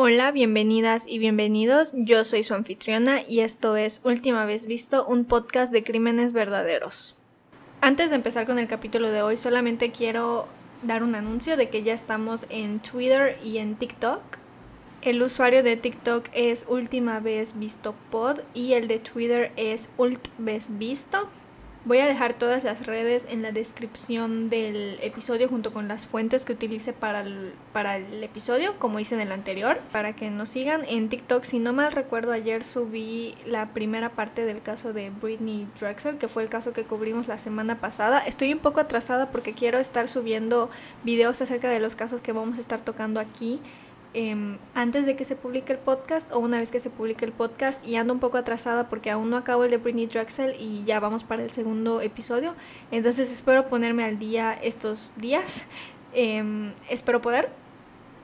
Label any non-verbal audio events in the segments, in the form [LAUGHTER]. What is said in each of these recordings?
Hola, bienvenidas y bienvenidos. Yo soy su anfitriona y esto es Última vez visto, un podcast de crímenes verdaderos. Antes de empezar con el capítulo de hoy, solamente quiero dar un anuncio de que ya estamos en Twitter y en TikTok. El usuario de TikTok es Última vez visto pod y el de Twitter es Ult vez visto. Voy a dejar todas las redes en la descripción del episodio junto con las fuentes que utilice para el, para el episodio, como hice en el anterior, para que nos sigan en TikTok. Si no mal recuerdo, ayer subí la primera parte del caso de Britney Drexel, que fue el caso que cubrimos la semana pasada. Estoy un poco atrasada porque quiero estar subiendo videos acerca de los casos que vamos a estar tocando aquí Em, antes de que se publique el podcast o una vez que se publique el podcast y ando un poco atrasada porque aún no acabo el de Britney Drexel y ya vamos para el segundo episodio. Entonces espero ponerme al día estos días. Em, espero poder.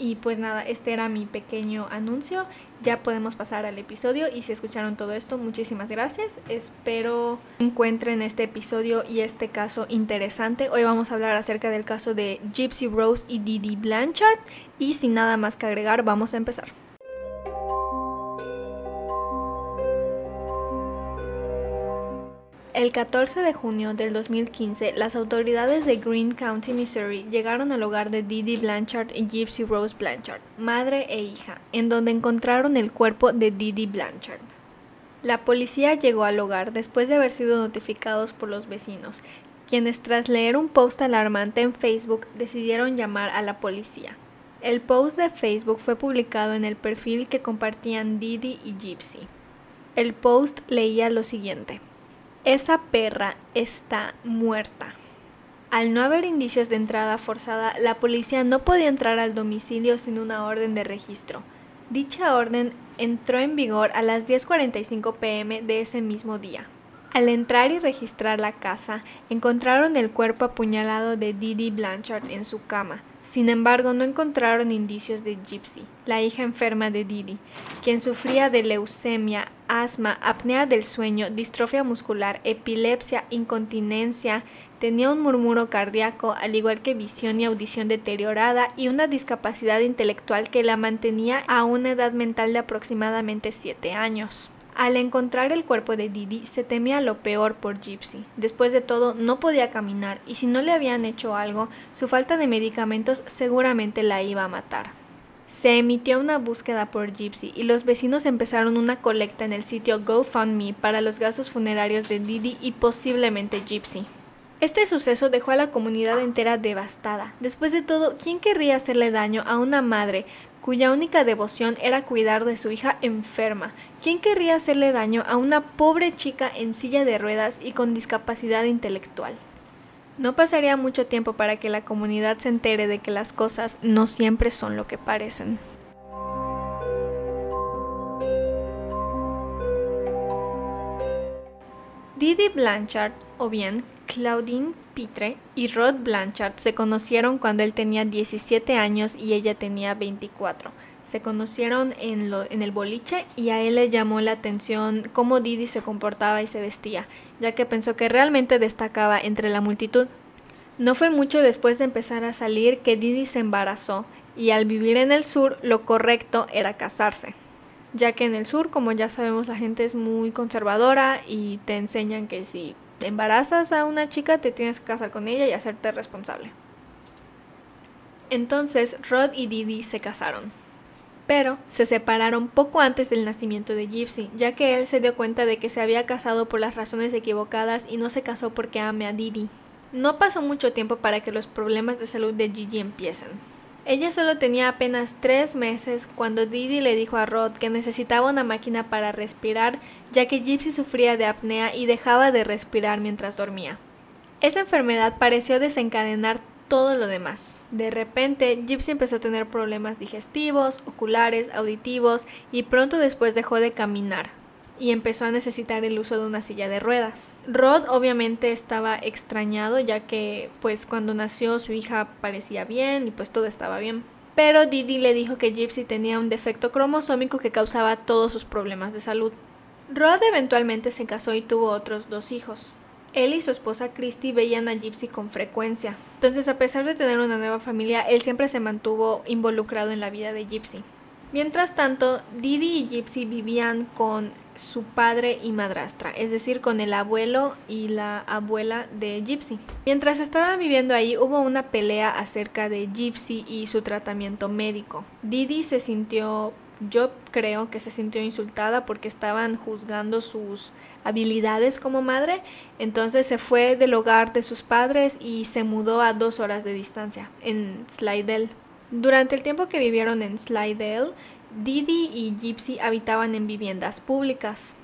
Y pues nada, este era mi pequeño anuncio. Ya podemos pasar al episodio y si escucharon todo esto, muchísimas gracias. Espero encuentren este episodio y este caso interesante. Hoy vamos a hablar acerca del caso de Gypsy Rose y Didi Blanchard y sin nada más que agregar, vamos a empezar. El 14 de junio del 2015, las autoridades de Green County, Missouri, llegaron al hogar de Didi Blanchard y Gypsy Rose Blanchard, madre e hija, en donde encontraron el cuerpo de Didi Blanchard. La policía llegó al hogar después de haber sido notificados por los vecinos, quienes tras leer un post alarmante en Facebook decidieron llamar a la policía. El post de Facebook fue publicado en el perfil que compartían Didi y Gypsy. El post leía lo siguiente. Esa perra está muerta. Al no haber indicios de entrada forzada, la policía no podía entrar al domicilio sin una orden de registro. Dicha orden entró en vigor a las 10.45 pm de ese mismo día. Al entrar y registrar la casa, encontraron el cuerpo apuñalado de Didi Blanchard en su cama. Sin embargo, no encontraron indicios de Gypsy, la hija enferma de Didi, quien sufría de leucemia, asma, apnea del sueño, distrofia muscular, epilepsia, incontinencia, tenía un murmuro cardíaco, al igual que visión y audición deteriorada y una discapacidad intelectual que la mantenía a una edad mental de aproximadamente 7 años. Al encontrar el cuerpo de Didi, se temía lo peor por Gypsy. Después de todo, no podía caminar y si no le habían hecho algo, su falta de medicamentos seguramente la iba a matar. Se emitió una búsqueda por Gypsy y los vecinos empezaron una colecta en el sitio GoFundMe para los gastos funerarios de Didi y posiblemente Gypsy. Este suceso dejó a la comunidad entera devastada. Después de todo, ¿quién querría hacerle daño a una madre cuya única devoción era cuidar de su hija enferma. ¿Quién querría hacerle daño a una pobre chica en silla de ruedas y con discapacidad intelectual? No pasaría mucho tiempo para que la comunidad se entere de que las cosas no siempre son lo que parecen. Didi Blanchard, o bien Claudine Pitre y Rod Blanchard se conocieron cuando él tenía 17 años y ella tenía 24. Se conocieron en, en, el boliche y a él le llamó la atención cómo Didi se comportaba y se vestía, ya que pensó que realmente destacaba entre la multitud. No fue mucho después de empezar a salir que Didi se embarazó y al vivir en el sur lo correcto era casarse, ya que en el sur, como ya sabemos, la gente es muy conservadora y te enseñan que si embarazas a una chica, te tienes que casar con ella y hacerte responsable. Entonces Rod y Didi se casaron. Pero se separaron poco antes del nacimiento de Gypsy, ya que él se dio cuenta de que se había casado por las razones equivocadas y no se casó porque ame a Didi. No pasó mucho tiempo para que los problemas de salud de Gigi empiecen. Ella solo tenía apenas tres meses cuando Didi le dijo a Rod que necesitaba una máquina para respirar, ya que Gypsy sufría de apnea y dejaba de respirar mientras dormía. Esa enfermedad pareció desencadenar todo lo demás. De repente, Gypsy empezó a tener problemas digestivos, oculares, auditivos y pronto después dejó de caminar, y empezó a necesitar el uso de una silla de ruedas. Rod obviamente estaba extrañado ya que pues cuando nació su hija parecía bien y pues todo estaba bien. Pero Didi le dijo que Gypsy tenía un defecto cromosómico que causaba todos sus problemas de salud. Rod eventualmente se casó y tuvo otros dos hijos. Él y su esposa Christy veían a Gypsy con frecuencia. Entonces, a pesar de tener una nueva familia, él siempre se mantuvo involucrado en la vida de Gypsy. Mientras tanto, Didi y Gypsy vivían con su padre y madrastra, es decir, con el abuelo y la abuela de Gypsy. Mientras estaban viviendo ahí, hubo una pelea acerca de Gypsy y su tratamiento médico. Didi se sintió, yo creo que se sintió insultada porque estaban juzgando sus habilidades como madre, entonces se fue del hogar de sus padres y se mudó a dos horas de distancia, en Slidell. Durante el tiempo que vivieron en Slidell, Didi y Gypsy habitaban en viviendas públicas.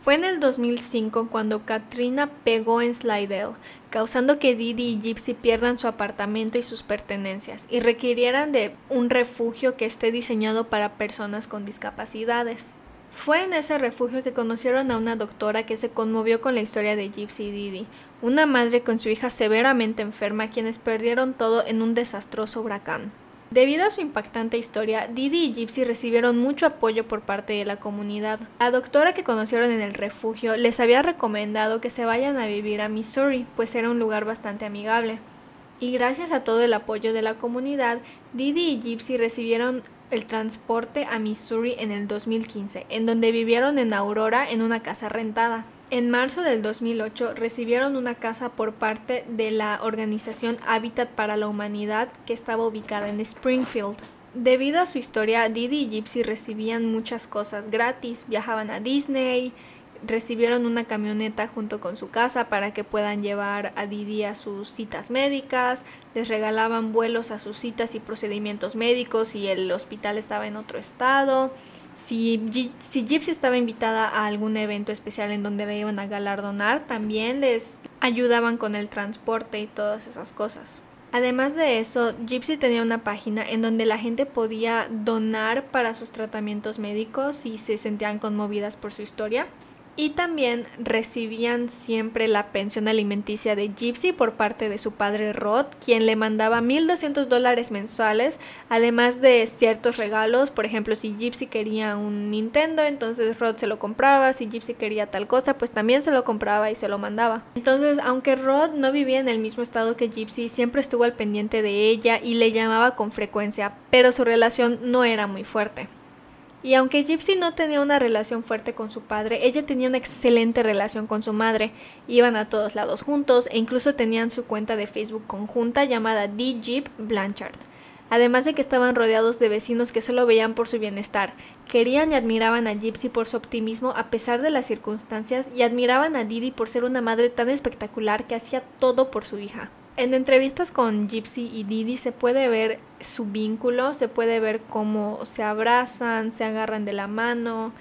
Fue en el 2005 cuando Katrina pegó en Slidell, causando que Didi y Gypsy pierdan su apartamento y sus pertenencias y requirieran de un refugio que esté diseñado para personas con discapacidades. Fue en ese refugio que conocieron a una doctora que se conmovió con la historia de Gypsy y Didi, una madre con su hija severamente enferma quienes perdieron todo en un desastroso huracán. Debido a su impactante historia, Didi y Gypsy recibieron mucho apoyo por parte de la comunidad. La doctora que conocieron en el refugio les había recomendado que se vayan a vivir a Missouri, pues era un lugar bastante amigable. Y gracias a todo el apoyo de la comunidad, Didi y Gypsy recibieron el transporte a Missouri en el 2015, en donde vivieron en Aurora en una casa rentada. En marzo del 2008 recibieron una casa por parte de la organización Habitat para la Humanidad que estaba ubicada en Springfield. Debido a su historia, Didi y Gypsy recibían muchas cosas gratis, viajaban a Disney, recibieron una camioneta junto con su casa para que puedan llevar a Didi a sus citas médicas, les regalaban vuelos a sus citas y procedimientos médicos y el hospital estaba en otro estado. Si, Gypsy estaba invitada a algún evento especial en donde la iban a galardonar, también les ayudaban con el transporte y todas esas cosas. Además de eso, Gypsy tenía una página en donde la gente podía donar para sus tratamientos médicos si se sentían conmovidas por su historia y también recibían siempre la pensión alimenticia de Gypsy por parte de su padre Rod, quien le mandaba 1.200 dólares mensuales, además de ciertos regalos, por ejemplo, si Gypsy quería un Nintendo, entonces Rod se lo compraba, si Gypsy quería tal cosa, pues también se lo compraba y se lo mandaba. Entonces, aunque Rod no vivía en el mismo estado que Gypsy, siempre estuvo al pendiente de ella y le llamaba con frecuencia, pero su relación no era muy fuerte. Y aunque Gypsy no tenía una relación fuerte con su padre, ella tenía una excelente relación con su madre. Iban a todos lados juntos e incluso tenían su cuenta de Facebook conjunta llamada The Jeep Blanchard. Además de que estaban rodeados de vecinos que solo veían por su bienestar, querían y admiraban a Gypsy por su optimismo a pesar de las circunstancias y admiraban a Didi por ser una madre tan espectacular que hacía todo por su hija. En entrevistas con Gypsy y Didi se puede ver su vínculo, se puede ver cómo se abrazan, se agarran de la mano.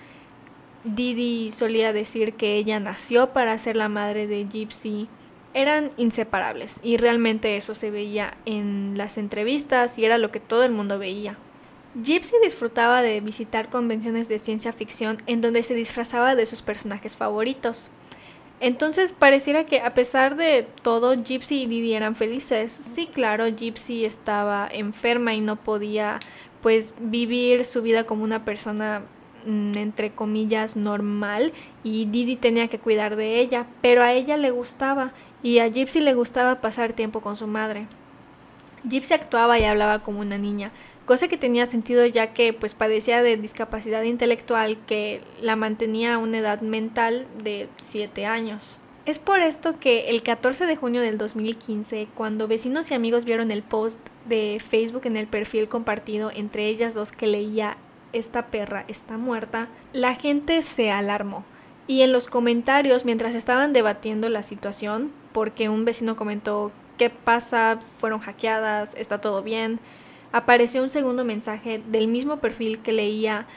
Didi solía decir que ella nació para ser la madre de Gypsy. Eran inseparables y realmente eso se veía en las entrevistas y era lo que todo el mundo veía. Gypsy disfrutaba de visitar convenciones de ciencia ficción en donde se disfrazaba de sus personajes favoritos. Entonces pareciera que a pesar de todo, Gypsy y Didi eran felices. Sí, claro, Gypsy estaba enferma y no podía pues vivir su vida como una persona mm, entre comillas normal y Didi tenía que cuidar de ella, pero a ella le gustaba y a Gypsy le gustaba pasar tiempo con su madre. Gypsy actuaba y hablaba como una niña, cosa que tenía sentido ya que pues padecía de discapacidad intelectual que la mantenía a una edad mental de 7 años. Es por esto que el 14 de junio del 2015, cuando vecinos y amigos vieron el post de Facebook en el perfil compartido entre ellas dos que leía esta perra está muerta, la gente se alarmó. Y en los comentarios, mientras estaban debatiendo la situación, porque un vecino comentó, ¿qué pasa? ¿Fueron hackeadas? ¿Está todo bien? Apareció un segundo mensaje del mismo perfil que leía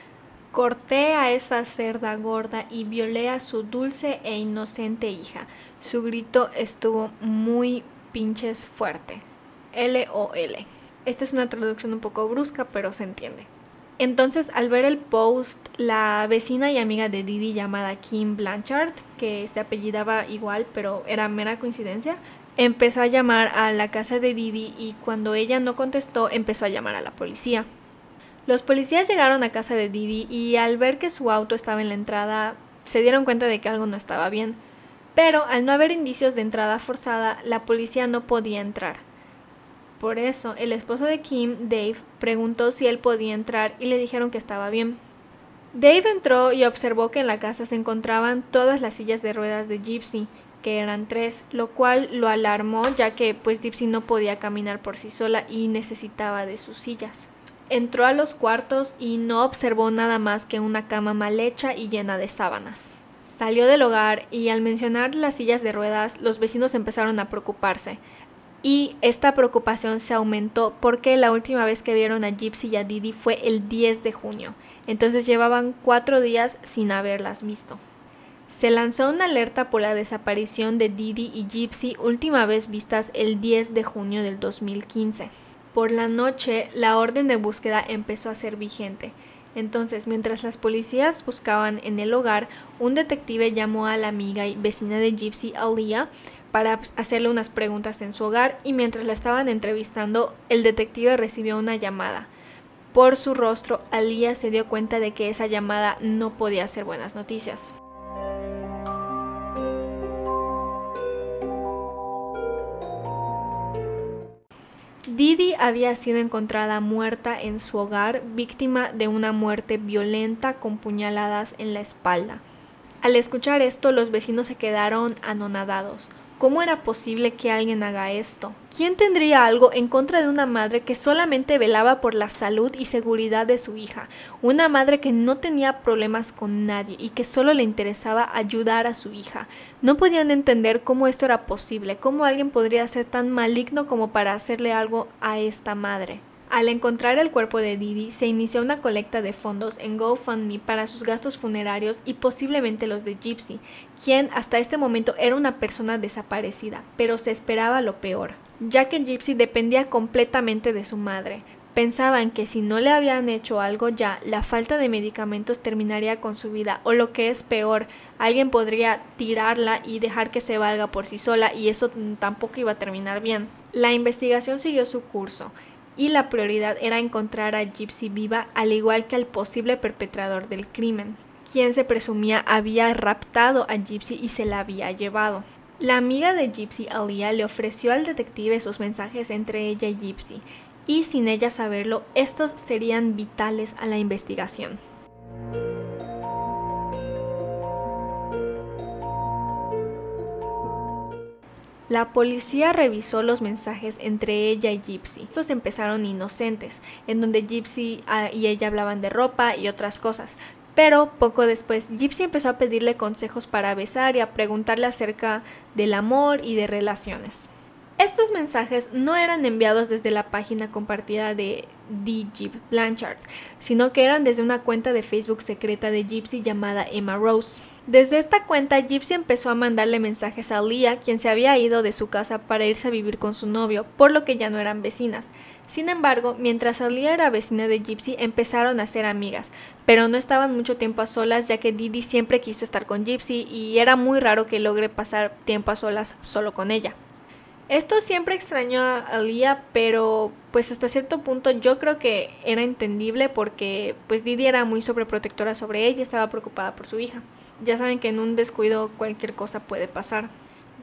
Corté a esa cerda gorda y violé a su dulce e inocente hija. Su grito estuvo muy pinches fuerte. L-O-L. Esta es una traducción un poco brusca, pero se entiende. Entonces, al ver el post, la vecina y amiga de Didi llamada Kim Blanchard, que se apellidaba igual, pero era mera coincidencia, empezó a llamar a la casa de Didi y cuando ella no contestó empezó a llamar a la policía. Los policías llegaron a casa de Didi y al ver que su auto estaba en la entrada se dieron cuenta de que algo no estaba bien. Pero al no haber indicios de entrada forzada, la policía no podía entrar. Por eso, el esposo de Kim, Dave, preguntó si él podía entrar y le dijeron que estaba bien. Dave entró y observó que en la casa se encontraban todas las sillas de ruedas de Gypsy, eran tres, lo cual lo alarmó ya que pues Gypsy no podía caminar por sí sola y necesitaba de sus sillas. Entró a los cuartos y no observó nada más que una cama mal hecha y llena de sábanas. Salió del hogar y al mencionar las sillas de ruedas los vecinos empezaron a preocuparse. Y esta preocupación se aumentó porque la última vez que vieron a Gypsy y a Didi fue el 10 de junio entonces llevaban cuatro días sin haberlas visto. Se lanzó una alerta por la desaparición de Didi y Gypsy, última vez vistas el 10 de junio del 2015. Por la noche, la orden de búsqueda empezó a ser vigente. Entonces, mientras las policías buscaban en el hogar, un detective llamó a la amiga y vecina de Gypsy, Alia, para hacerle unas preguntas en su hogar y mientras la estaban entrevistando, el detective recibió una llamada. Por su rostro, Alía se dio cuenta de que esa llamada no podía ser buenas noticias. Didi había sido encontrada muerta en su hogar, víctima de una muerte violenta con puñaladas en la espalda. Al escuchar esto, los vecinos se quedaron anonadados. ¿Cómo era posible que alguien haga esto? ¿Quién tendría algo en contra de una madre que solamente velaba por la salud y seguridad de su hija? Una madre que no tenía problemas con nadie y que solo le interesaba ayudar a su hija. No podían entender cómo esto era posible, cómo alguien podría ser tan maligno como para hacerle algo a esta madre. Al encontrar el cuerpo de Didi, se inició una colecta de fondos en GoFundMe para sus gastos funerarios y posiblemente los de Gypsy, quien hasta este momento era una persona desaparecida, pero se esperaba lo peor, ya que Gypsy dependía completamente de su madre. Pensaban que si no le habían hecho algo ya, la falta de medicamentos terminaría con su vida, o lo que es peor, alguien podría tirarla y dejar que se valga por sí sola, y eso tampoco iba a terminar bien. La investigación siguió su curso y la prioridad era encontrar a Gypsy viva al igual que al posible perpetrador del crimen, quien se presumía había raptado a Gypsy y se la había llevado. La amiga de Gypsy, Alia, le ofreció al detective sus mensajes entre ella y Gypsy, y sin ella saberlo, estos serían vitales a la investigación. La policía revisó los mensajes entre ella y Gypsy. Estos empezaron inocentes, en donde Gypsy ah, y ella hablaban de ropa y otras cosas. Pero poco después, Gypsy empezó a pedirle consejos para besar y a preguntarle acerca del amor y de relaciones. Estos mensajes no eran enviados desde la página compartida de D. Blanchard, sino que eran desde una cuenta de Facebook secreta de Gypsy llamada Emma Rose. Desde esta cuenta, Gypsy empezó a mandarle mensajes a Leah, quien se había ido de su casa para irse a vivir con su novio, por lo que ya no eran vecinas. Sin embargo, mientras Alia era vecina de Gypsy, empezaron a ser amigas, pero no estaban mucho tiempo a solas ya que Didi siempre quiso estar con Gypsy y era muy raro que logre pasar tiempo a solas solo con ella. Esto siempre extrañó a Alia, pero pues hasta cierto punto yo creo que era entendible porque pues Didi era muy sobreprotectora sobre ella, estaba preocupada por su hija. Ya saben que en un descuido cualquier cosa puede pasar.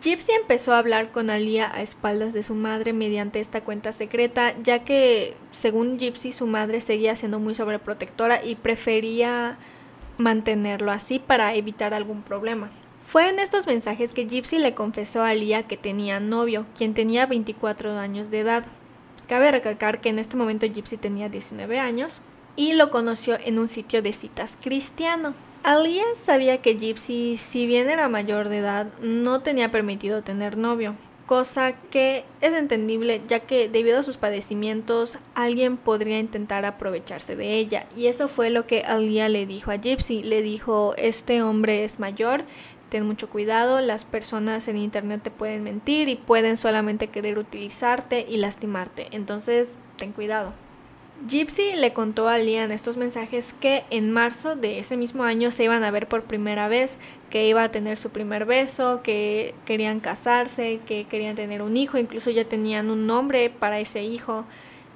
Gypsy empezó a hablar con Alia a espaldas de su madre mediante esta cuenta secreta, ya que según Gypsy su madre seguía siendo muy sobreprotectora y prefería mantenerlo así para evitar algún problema. Fue en estos mensajes que Gypsy le confesó a Lia que tenía novio, quien tenía 24 años de edad. Cabe recalcar que en este momento Gypsy tenía 19 años y lo conoció en un sitio de citas cristiano. Alia sabía que Gypsy, si bien era mayor de edad, no tenía permitido tener novio, cosa que es entendible ya que debido a sus padecimientos alguien podría intentar aprovecharse de ella y eso fue lo que Alia le dijo a Gypsy, le dijo este hombre es mayor ten mucho cuidado, las personas en internet te pueden mentir y pueden solamente querer utilizarte y lastimarte, entonces ten cuidado. Gypsy le contó a Lian estos mensajes que en marzo de ese mismo año se iban a ver por primera vez, que iba a tener su primer beso, que querían casarse, que querían tener un hijo, incluso ya tenían un nombre para ese hijo.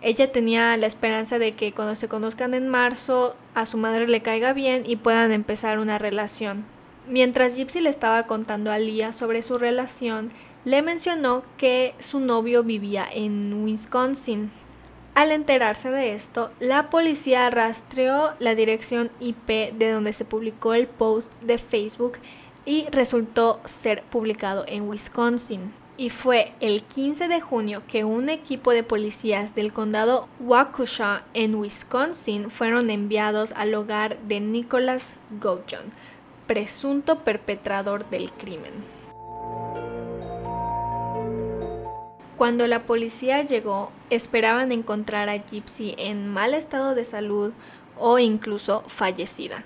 Ella tenía la esperanza de que cuando se conozcan en marzo a su madre le caiga bien y puedan empezar una relación. Mientras Gypsy le estaba contando a Lia sobre su relación, le mencionó que su novio vivía en Wisconsin. Al enterarse de esto, la policía rastreó la dirección IP de donde se publicó el post de Facebook y resultó ser publicado en Wisconsin. Y fue el 15 de junio que un equipo de policías del condado Waukesha en Wisconsin fueron enviados al hogar de Nicholas Goujon, presunto perpetrador del crimen. Cuando la policía llegó, esperaban encontrar a Gypsy en mal estado de salud o incluso fallecida.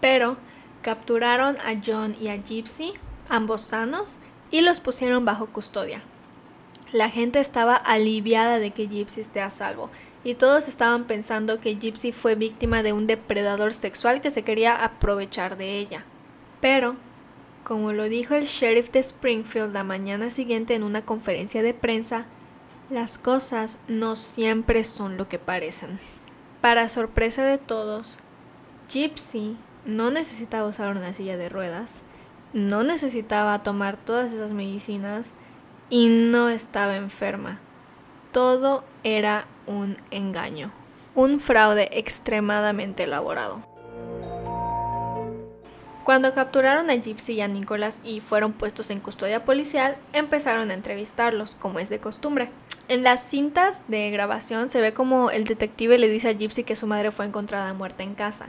Pero capturaron a John y a Gypsy, ambos sanos, y los pusieron bajo custodia. La gente estaba aliviada de que Gypsy esté a salvo, y todos estaban pensando que Gypsy fue víctima de un depredador sexual que se quería aprovechar de ella. Pero como lo dijo el sheriff de Springfield la mañana siguiente en una conferencia de prensa, las cosas no siempre son lo que parecen. Para sorpresa de todos, Gypsy no necesitaba usar una silla de ruedas, no necesitaba tomar todas esas medicinas y no estaba enferma. Todo era un engaño, un fraude extremadamente elaborado. Cuando capturaron a Gypsy y a Nicholas y fueron puestos en custodia policial, empezaron a entrevistarlos, como es de costumbre. En las cintas de grabación se ve como el detective le dice a Gypsy que su madre fue encontrada muerta en casa,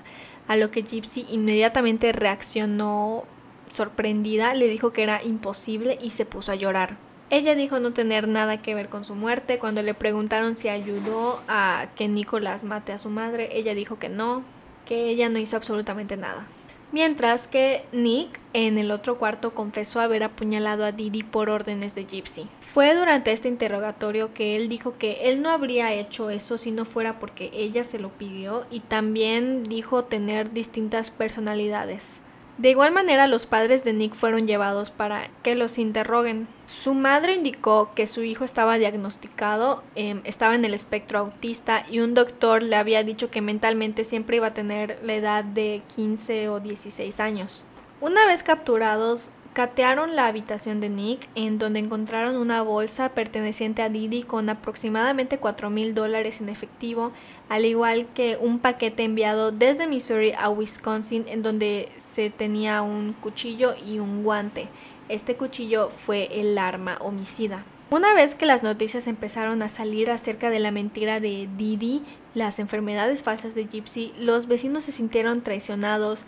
a lo que Gypsy inmediatamente reaccionó sorprendida, le dijo que era imposible y se puso a llorar. Ella dijo no tener nada que ver con su muerte. Cuando le preguntaron si ayudó a que Nicholas mate a su madre, ella dijo que no, que ella no hizo absolutamente nada. Mientras que Nick en el otro cuarto confesó haber apuñalado a Didi por órdenes de Gypsy. Fue durante este interrogatorio que él dijo que él no habría hecho eso si no fuera porque ella se lo pidió y también dijo tener distintas personalidades. De igual manera, los padres de Nick fueron llevados para que los interroguen. Su madre indicó que su hijo estaba diagnosticado, em, estaba en el espectro autista y un doctor le había dicho que mentalmente siempre iba a tener la edad de 15 o 16 años. Una vez capturados, Catearon la habitación de Nick, en donde encontraron una bolsa perteneciente a Didi con aproximadamente 4 mil dólares en efectivo, al igual que un paquete enviado desde Missouri a Wisconsin, en donde se tenía un cuchillo y un guante. Este cuchillo fue el arma homicida. Una vez que las noticias empezaron a salir acerca de la mentira de Didi, las enfermedades falsas de Gypsy, los vecinos se sintieron traicionados,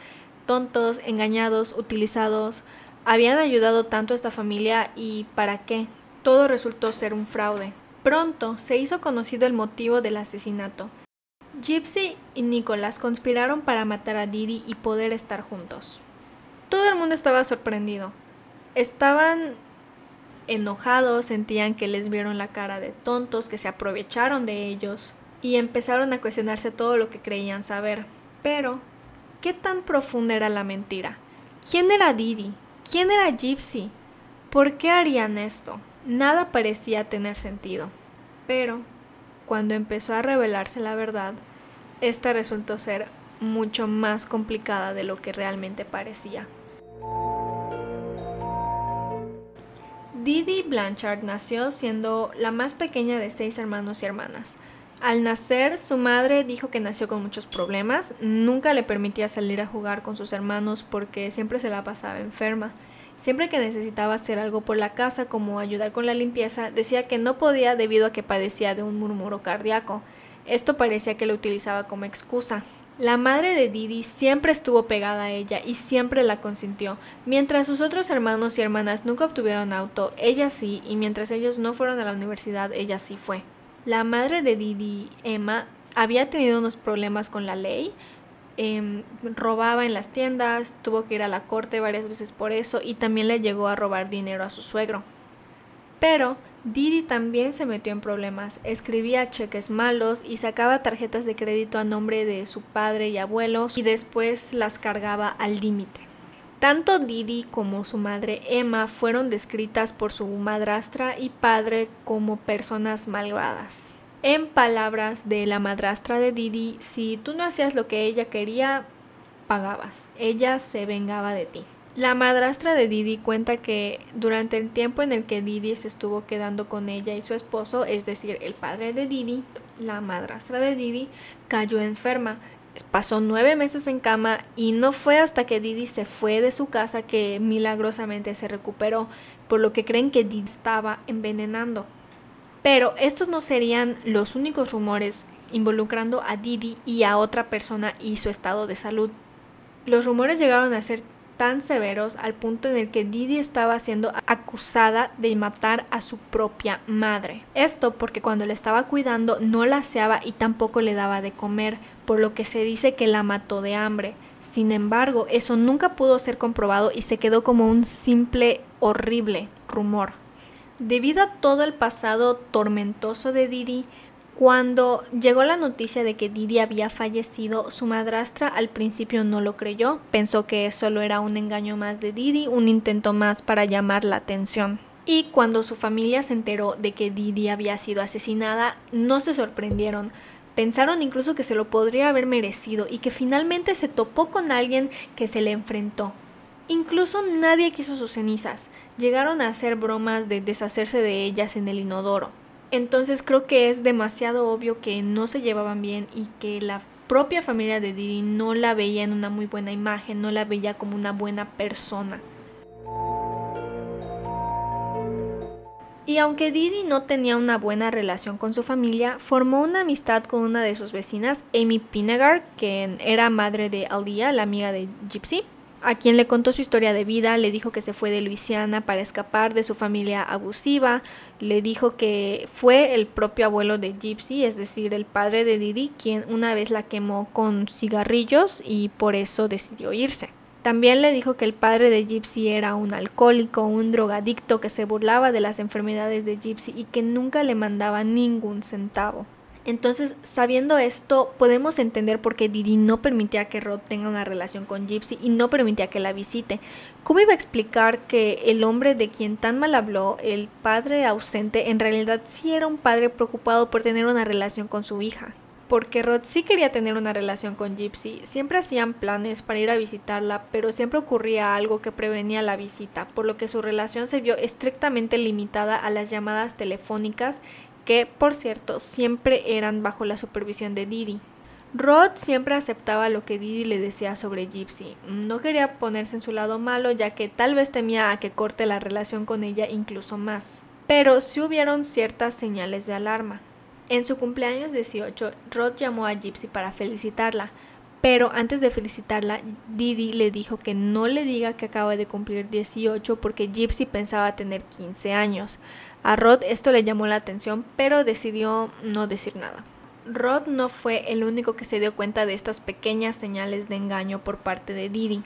tontos, engañados, utilizados. Habían ayudado tanto a esta familia y ¿para qué? Todo resultó ser un fraude. Pronto se hizo conocido el motivo del asesinato. Gypsy y Nicholas conspiraron para matar a Didi y poder estar juntos. Todo el mundo estaba sorprendido. Estaban enojados, sentían que les vieron la cara de tontos, que se aprovecharon de ellos y empezaron a cuestionarse todo lo que creían saber. Pero, ¿qué tan profunda era la mentira? ¿Quién era Didi? ¿Quién era Gypsy? ¿Por qué harían esto? Nada parecía tener sentido. Pero, cuando empezó a revelarse la verdad, esta resultó ser mucho más complicada de lo que realmente parecía. Didi Blanchard nació siendo la más pequeña de seis hermanos y hermanas. Al nacer, su madre dijo que nació con muchos problemas, nunca le permitía salir a jugar con sus hermanos porque siempre se la pasaba enferma. Siempre que necesitaba hacer algo por la casa, como ayudar con la limpieza, decía que no podía debido a que padecía de un murmuro cardíaco. Esto parecía que lo utilizaba como excusa. La madre de Didi siempre estuvo pegada a ella y siempre la consintió. Mientras sus otros hermanos y hermanas nunca obtuvieron auto, ella sí, y mientras ellos no fueron a la universidad, ella sí fue. La madre de Didi, Emma, había tenido unos problemas con la ley, em, robaba en las tiendas, tuvo que ir a la corte varias veces por eso y también le llegó a robar dinero a su suegro. Pero Didi también se metió en problemas, escribía cheques malos y sacaba tarjetas de crédito a nombre de su padre y abuelos y después las cargaba al límite. Tanto Didi como su madre Emma fueron descritas por su madrastra y padre como personas malvadas. En palabras de la madrastra de Didi, si tú no hacías lo que ella quería, pagabas. Ella se vengaba de ti. La madrastra de Didi cuenta que durante el tiempo en el que Didi se estuvo quedando con ella y su esposo, es decir, el padre de Didi, la madrastra de Didi cayó enferma. Pasó nueve meses en cama y no fue hasta que Didi se fue de su casa que milagrosamente se recuperó, por lo que creen que Didi estaba envenenando. Pero estos no serían los únicos rumores involucrando a Didi y a otra persona y su estado de salud. Los rumores llegaron a ser tan severos al punto en el que Didi estaba siendo acusada de matar a su propia madre. Esto porque cuando la estaba cuidando no la aseaba y tampoco le daba de comer, por lo que se dice que la mató de hambre. Sin embargo, eso nunca pudo ser comprobado y se quedó como un simple, horrible rumor. Debido a todo el pasado tormentoso de Didi, cuando llegó la noticia de que Didi había fallecido, su madrastra al principio no lo creyó, pensó que solo era un engaño más de Didi, un intento más para llamar la atención. Y cuando su familia se enteró de que Didi había sido asesinada, no se sorprendieron. Pensaron incluso que se lo podría haber merecido y que finalmente se topó con alguien que se le enfrentó. Incluso nadie quiso sus cenizas. Llegaron a hacer bromas de deshacerse de ellas en el inodoro. Entonces creo que es demasiado obvio que no se llevaban bien y que la propia familia de Didi no la veía en una muy buena imagen, no la veía como una buena persona. Y aunque Didi no tenía una buena relación con su familia, formó una amistad con una de sus vecinas, Amy Pinegar, que era madre de Aldia, la amiga de Gypsy a quien le contó su historia de vida, le dijo que se fue de Luisiana para escapar de su familia abusiva, le dijo que fue el propio abuelo de Gypsy, es decir, el padre de Didi, quien una vez la quemó con cigarrillos y por eso decidió irse. También le dijo que el padre de Gypsy era un alcohólico, un drogadicto que se burlaba de las enfermedades de Gypsy y que nunca le mandaba ningún centavo. Entonces, sabiendo esto, podemos entender por qué Didi no permitía que Rod tenga una relación con Gypsy y no permitía que la visite. ¿Cómo iba a explicar que el hombre de quien tan mal habló, el padre ausente, en realidad sí era un padre preocupado por tener una relación con su hija? Porque Rod sí quería tener una relación con Gypsy, siempre hacían planes para ir a visitarla, pero siempre ocurría algo que prevenía la visita, por lo que su relación se vio estrictamente limitada a las llamadas telefónicas que, por cierto, siempre eran bajo la supervisión de Didi. Rod siempre aceptaba lo que Didi le decía sobre Gypsy. No quería ponerse en su lado malo, ya que tal vez temía a que corte la relación con ella incluso más. Pero sí hubieron ciertas señales de alarma. En su cumpleaños 18, Rod llamó a Gypsy para felicitarla, pero antes de felicitarla, Didi le dijo que no le diga que acaba de cumplir 18 porque Gypsy pensaba tener 15 años. A Rod esto le llamó la atención, pero decidió no decir nada. Rod no fue el único que se dio cuenta de estas pequeñas señales de engaño por parte de Didi.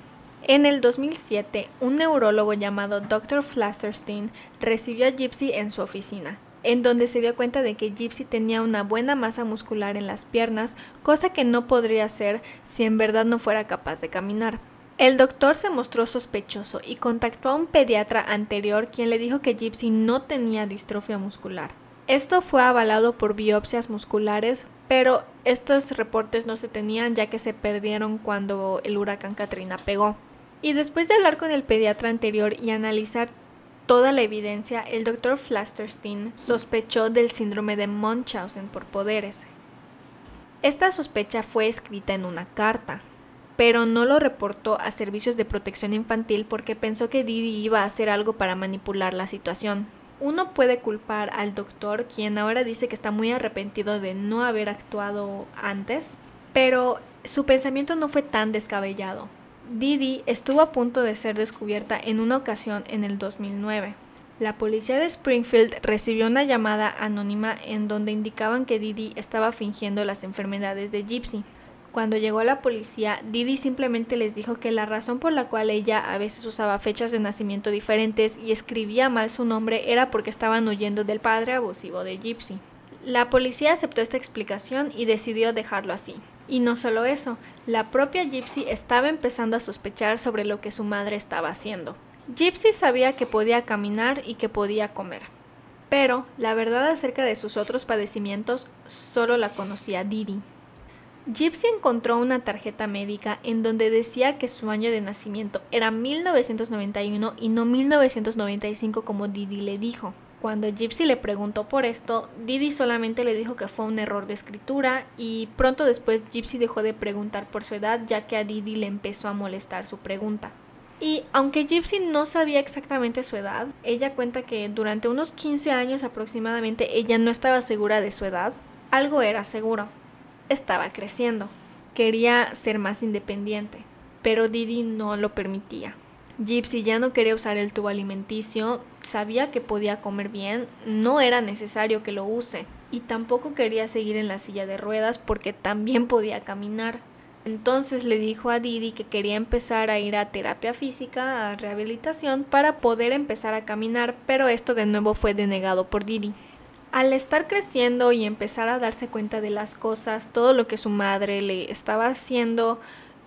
En el 2007, un neurólogo llamado Dr. Flasterstein recibió a Gypsy en su oficina, en donde se dio cuenta de que Gypsy tenía una buena masa muscular en las piernas, cosa que no podría hacer si en verdad no fuera capaz de caminar. El doctor se mostró sospechoso y contactó a un pediatra anterior quien le dijo que Gypsy no tenía distrofia muscular. Esto fue avalado por biopsias musculares, pero estos reportes no se tenían ya que se perdieron cuando el huracán Katrina pegó. Y después de hablar con el pediatra anterior y analizar toda la evidencia, el doctor Flasterstein sospechó del síndrome de Munchausen por poderes. Esta sospecha fue escrita en una carta, pero no lo reportó a servicios de protección infantil porque pensó que Didi iba a hacer algo para manipular la situación. Uno puede culpar al doctor, quien ahora dice que está muy arrepentido de no haber actuado antes, pero su pensamiento no fue tan descabellado. Didi estuvo a punto de ser descubierta en una ocasión en el 2009. La policía de Springfield recibió una llamada anónima en donde indicaban que Didi estaba fingiendo las enfermedades de Gypsy. Cuando llegó la policía, Didi simplemente les dijo que la razón por la cual ella a veces usaba fechas de nacimiento diferentes y escribía mal su nombre era porque estaban huyendo del padre abusivo de Gypsy. La policía aceptó esta explicación y decidió dejarlo así. Y no solo eso, la propia Gypsy estaba empezando a sospechar sobre lo que su madre estaba haciendo. Gypsy sabía que podía caminar y que podía comer. Pero la verdad acerca de sus otros padecimientos solo la conocía Didi. Gypsy encontró una tarjeta médica en donde decía que su año de nacimiento era 1991 y no 1995 como Didi le dijo. Cuando Gypsy le preguntó por esto, Didi solamente le dijo que fue un error de escritura y pronto después Gypsy dejó de preguntar por su edad ya que a Didi le empezó a molestar su pregunta. Y aunque Gypsy no sabía exactamente su edad, ella cuenta que durante unos 15 años aproximadamente ella no estaba segura de su edad. Algo era seguro, estaba creciendo. Quería ser más independiente, pero Didi no lo permitía. Gypsy ya no quería usar el tubo alimenticio, sabía que podía comer bien, no era necesario que lo use, y tampoco quería seguir en la silla de ruedas porque también podía caminar. Entonces le dijo a Didi que quería empezar a ir a terapia física, a rehabilitación, para poder empezar a caminar, pero esto de nuevo fue denegado por Didi. Al estar creciendo y empezar a darse cuenta de las cosas, todo lo que su madre le estaba haciendo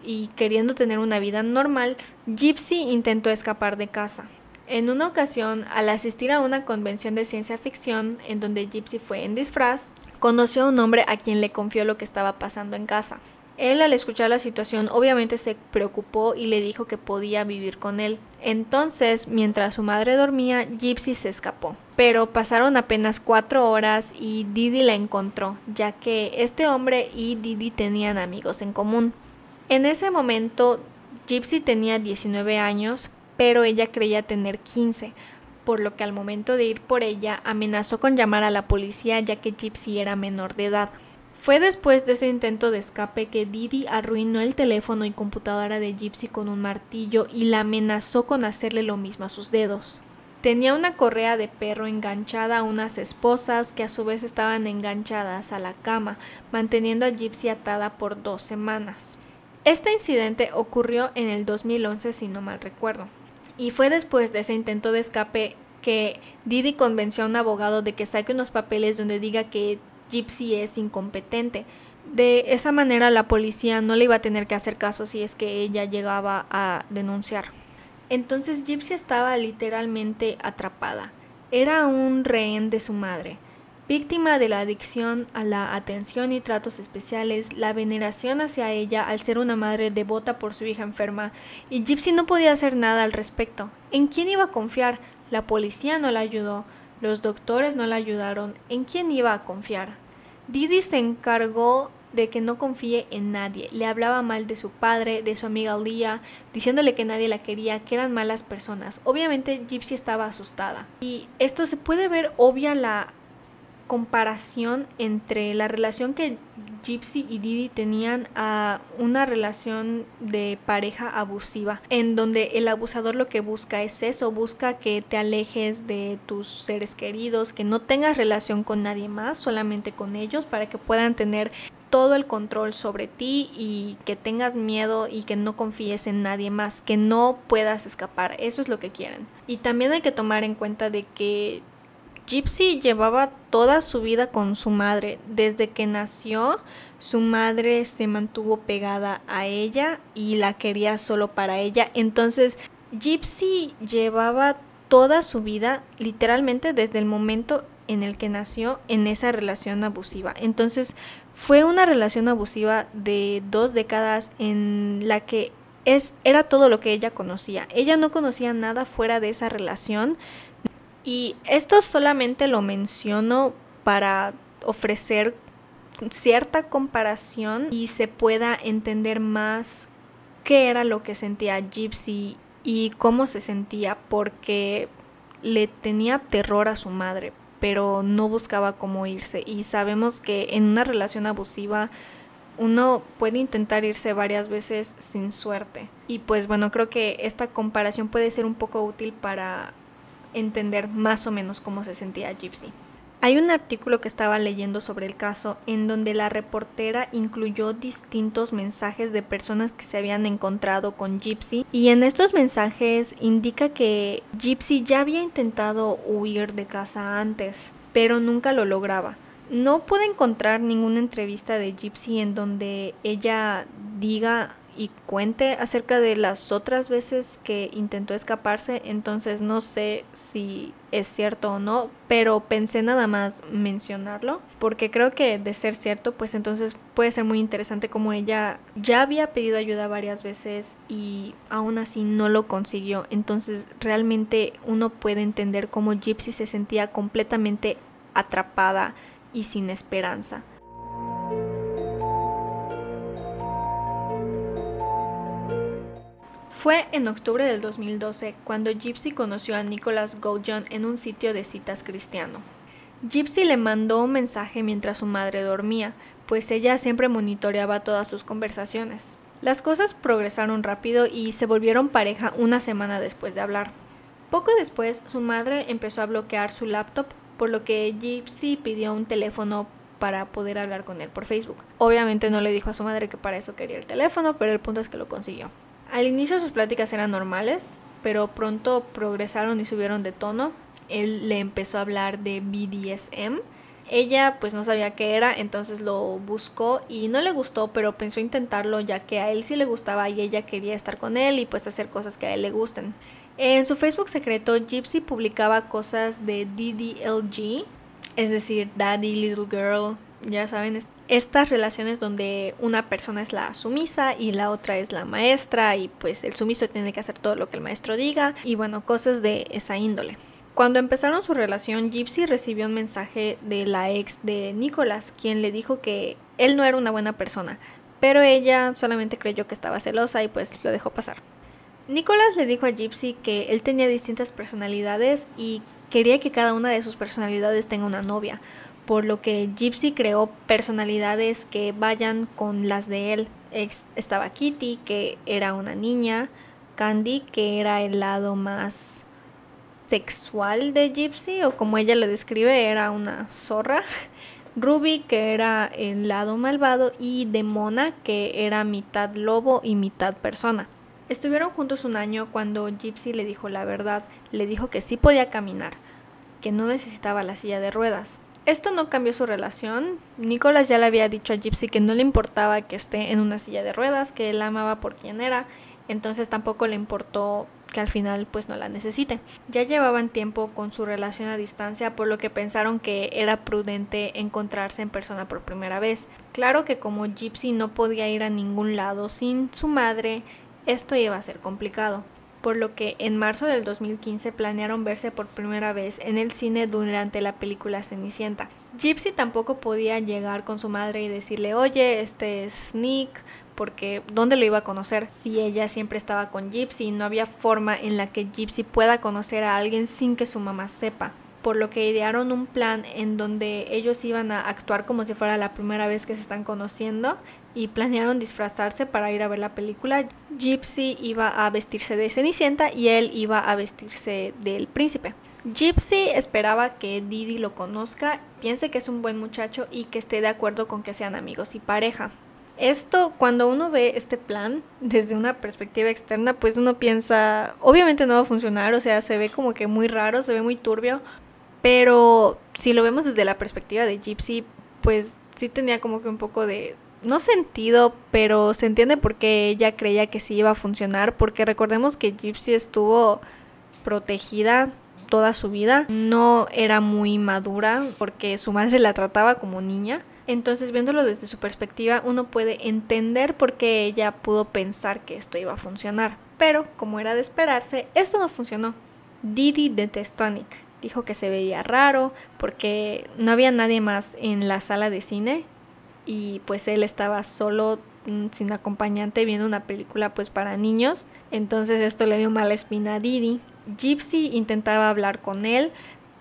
y queriendo tener una vida normal, Gypsy intentó escapar de casa. En una ocasión, al asistir a una convención de ciencia ficción en donde Gypsy fue en disfraz, conoció a un hombre a quien le confió lo que estaba pasando en casa. Él al escuchar la situación obviamente se preocupó y le dijo que podía vivir con él. Entonces, mientras su madre dormía, Gypsy se escapó. Pero pasaron apenas cuatro horas y Didi la encontró, ya que este hombre y Didi tenían amigos en común. En ese momento, Gypsy tenía 19 años, pero ella creía tener 15, por lo que al momento de ir por ella amenazó con llamar a la policía ya que Gypsy era menor de edad. Fue después de ese intento de escape que Didi arruinó el teléfono y computadora de Gypsy con un martillo y la amenazó con hacerle lo mismo a sus dedos. Tenía una correa de perro enganchada a unas esposas que a su vez estaban enganchadas a la cama, manteniendo a Gypsy atada por dos semanas. Este incidente ocurrió en el 2011 si no mal recuerdo. Y fue después de ese intento de escape que Didi convenció a un abogado de que saque unos papeles donde diga que Gypsy es incompetente. De esa manera la policía no le iba a tener que hacer caso si es que ella llegaba a denunciar. Entonces Gypsy estaba literalmente atrapada. Era un rehén de su madre, víctima de la adicción a la atención y tratos especiales, la veneración hacia ella al ser una madre devota por su hija enferma, y Gypsy no podía hacer nada al respecto. ¿En quién iba a confiar? La policía no la ayudó, los doctores no la ayudaron. ¿En quién iba a confiar? Didi se encargó de que no confíe en nadie. Le hablaba mal de su padre, de su amiga Lia, diciéndole que nadie la quería, que eran malas personas. Obviamente Gypsy estaba asustada. Y esto se puede ver obvia la comparación entre la relación que Gypsy y Didi tenían a una relación de pareja abusiva, en donde el abusador lo que busca es eso, busca que te alejes de tus seres queridos, que no tengas relación con nadie más, solamente con ellos, para que puedan tener todo el control sobre ti y que tengas miedo y que no confíes en nadie más, que no puedas escapar. Eso es lo que quieren. Y también hay que tomar en cuenta de que Gypsy llevaba toda su vida con su madre. Desde que nació, su madre se mantuvo pegada a ella y la quería solo para ella. Entonces, Gypsy llevaba toda su vida, literalmente desde el momento en el que nació, en esa relación abusiva. Entonces, fue una relación abusiva de dos décadas en la que es, era todo lo que ella conocía. Ella no conocía nada fuera de esa relación y esto solamente lo menciono para ofrecer cierta comparación y se pueda entender más qué era lo que sentía Gypsy y cómo se sentía porque le tenía terror a su madre, pero no buscaba cómo irse y sabemos que en una relación abusiva uno puede intentar irse varias veces sin suerte. Y pues bueno, creo que esta comparación puede ser un poco útil para entender más o menos cómo se sentía Gypsy. Hay un artículo que estaba leyendo sobre el caso en donde la reportera incluyó distintos mensajes de personas que se habían encontrado con Gypsy y en estos mensajes indica que Gypsy ya había intentado huir de casa antes, pero nunca lo lograba. No pude encontrar ninguna entrevista de Gypsy en donde ella diga y cuente acerca de las otras veces que intentó escaparse, entonces no sé si es cierto o no, pero pensé nada más mencionarlo, porque creo que de ser cierto, pues entonces puede ser muy interesante como ella ya había pedido ayuda varias veces y aún así no lo consiguió, entonces realmente uno puede entender cómo Gypsy se sentía completamente atrapada y sin esperanza. Fue en octubre del 2012 cuando Gypsy conoció a Nicholas Goujon en un sitio de citas cristiano. Gypsy le mandó un mensaje mientras su madre dormía, pues ella siempre monitoreaba todas sus conversaciones. Las cosas progresaron rápido y se volvieron pareja una semana después de hablar. Poco después, su madre empezó a bloquear su laptop, por lo que Gypsy pidió un teléfono para poder hablar con él por Facebook. Obviamente no le dijo a su madre que para eso quería el teléfono, pero el punto es que lo consiguió. Al inicio sus pláticas eran normales, pero pronto progresaron y subieron de tono. Él le empezó a hablar de BDSM. Ella pues no sabía qué era, entonces lo buscó y no le gustó, pero pensó intentarlo ya que a él sí le gustaba y ella quería estar con él y pues hacer cosas que a él le gusten. En su Facebook secreto, Gypsy publicaba cosas de DDLG, es decir, Daddy Little Girl, ya saben, estas relaciones donde una persona es la sumisa y la otra es la maestra y pues el sumiso tiene que hacer todo lo que el maestro diga y bueno, cosas de esa índole. Cuando empezaron su relación, Gypsy recibió un mensaje de la ex de Nicholas, quien le dijo que él no era una buena persona, pero ella solamente creyó que estaba celosa y pues lo dejó pasar. Nicholas le dijo a Gypsy que él tenía distintas personalidades y quería que cada una de sus personalidades tenga una novia, por lo que Gypsy creó personalidades que vayan con las de él. estaba Kitty, que era una niña, Candy, que era el lado más sexual de Gypsy, o como ella lo describe, era una zorra. [LAUGHS] Ruby, que era el lado malvado, y Demona, que era mitad lobo y mitad persona. Estuvieron juntos un año cuando Gypsy le dijo la verdad, le dijo que sí podía caminar, que no necesitaba la silla de ruedas. Esto no cambió su relación. Nicolás ya le había dicho a Gypsy que no le importaba que esté en una silla de ruedas, que él amaba por quien era, entonces tampoco le importó que al final pues no la necesite. Ya llevaban tiempo con su relación a distancia, por lo que pensaron que era prudente encontrarse en persona por primera vez. Claro que como Gypsy no podía ir a ningún lado sin su madre, esto iba a ser complicado por lo que en marzo del 2015 planearon verse por primera vez en el cine durante la película Cenicienta. Gypsy tampoco podía llegar con su madre y decirle, oye, este es Nick, porque ¿dónde lo iba a conocer? Si ella siempre estaba con Gypsy, no había forma en la que Gypsy pueda conocer a alguien sin que su mamá sepa por lo que idearon un plan en donde ellos iban a actuar como si fuera la primera vez que se están conociendo y planearon disfrazarse para ir a ver la película. Gypsy iba a vestirse de Cenicienta y él iba a vestirse del príncipe. Gypsy esperaba que Didi lo conozca, piense que es un buen muchacho y que esté de acuerdo con que sean amigos y pareja. Esto, cuando uno ve este plan desde una perspectiva externa, pues uno piensa, obviamente no va a funcionar, o sea, se ve como que muy raro, se ve muy turbio, pero si lo vemos desde la perspectiva de Gypsy, pues sí tenía como que un poco de, no sentido, pero se entiende por qué ella creía que sí iba a funcionar, porque recordemos que Gypsy estuvo protegida toda su vida, no era muy madura porque su madre la trataba como niña. Entonces, viéndolo desde su perspectiva, uno puede entender por qué ella pudo pensar que esto iba a funcionar. Pero, como era de esperarse, esto no funcionó. Didi detestó a dijo que se veía raro porque no había nadie más en la sala de cine y pues él estaba solo mm, sin acompañante viendo una película pues para niños. Entonces esto le dio mala espina a Didi. Gypsy intentaba hablar con él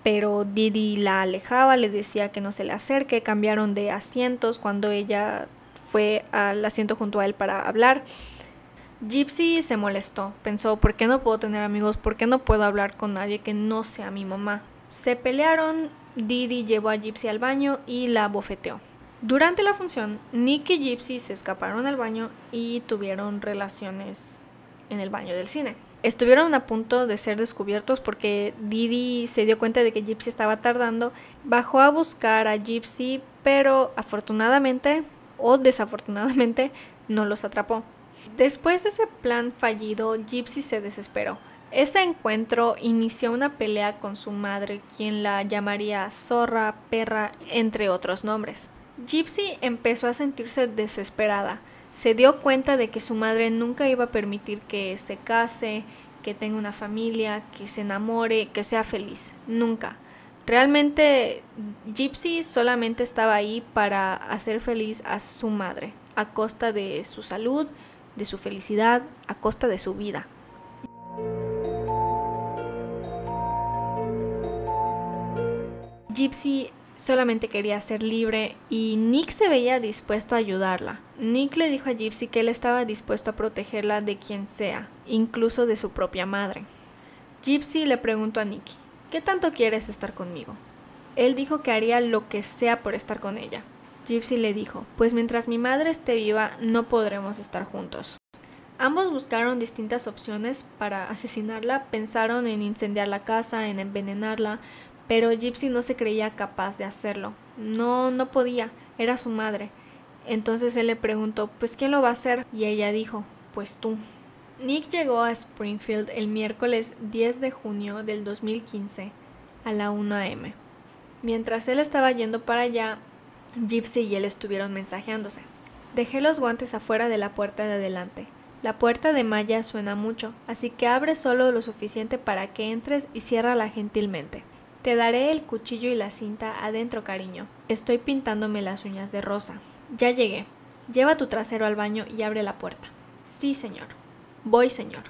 pero Didi la alejaba le decía que no se le acerque cambiaron de asientos cuando ella fue al asiento junto a él para hablar Gypsy se molestó, pensó, ¿por qué no puedo tener amigos? ¿Por qué no puedo hablar con nadie que no sea mi mamá? Se pelearon, Didi llevó a Gypsy al baño y la bofeteó. Durante la función, Nick y Gypsy se escaparon al baño y tuvieron relaciones en el baño del cine. Estuvieron a punto de ser descubiertos porque Didi se dio cuenta de que Gypsy estaba tardando, bajó a buscar a Gypsy, pero afortunadamente o desafortunadamente no los atrapó. Después de ese plan fallido, Gypsy se desesperó. Ese encuentro inició una pelea con su madre, quien la llamaría zorra, perra, entre otros nombres. Gypsy empezó a sentirse desesperada. Se dio cuenta de que su madre nunca iba a permitir que se case, que tenga una familia, que se enamore, que sea feliz. Nunca. Realmente Gypsy solamente estaba ahí para hacer feliz a su madre, a costa de su salud, de su felicidad, a costa de su vida. Gypsy solamente quería ser libre y Nick se veía dispuesto a ayudarla. Nick le dijo a Gypsy que él estaba dispuesto a protegerla de quien sea, incluso de su propia madre. Gypsy le preguntó a Nick, ¿qué tanto quieres estar conmigo? Él dijo que haría lo que sea por estar con ella. Gypsy le dijo, pues mientras mi madre esté viva no podremos estar juntos. Ambos buscaron distintas opciones para asesinarla, pensaron en incendiar la casa, en envenenarla, pero Gypsy no se creía capaz de hacerlo. No, no podía, era su madre. Entonces él le preguntó, pues ¿quién lo va a hacer? Y ella dijo, pues tú. Nick llegó a Springfield el miércoles 10 de junio del 2015 a la 1 am. Mientras él estaba yendo para allá, Gypsy y él estuvieron mensajeándose. Dejé los guantes afuera de la puerta de adelante. La puerta de malla suena mucho, así que abre solo lo suficiente para que entres y ciérrala gentilmente. Te daré el cuchillo y la cinta adentro, cariño. Estoy pintándome las uñas de rosa. Ya llegué. Lleva tu trasero al baño y abre la puerta. Sí, señor. Voy, señor.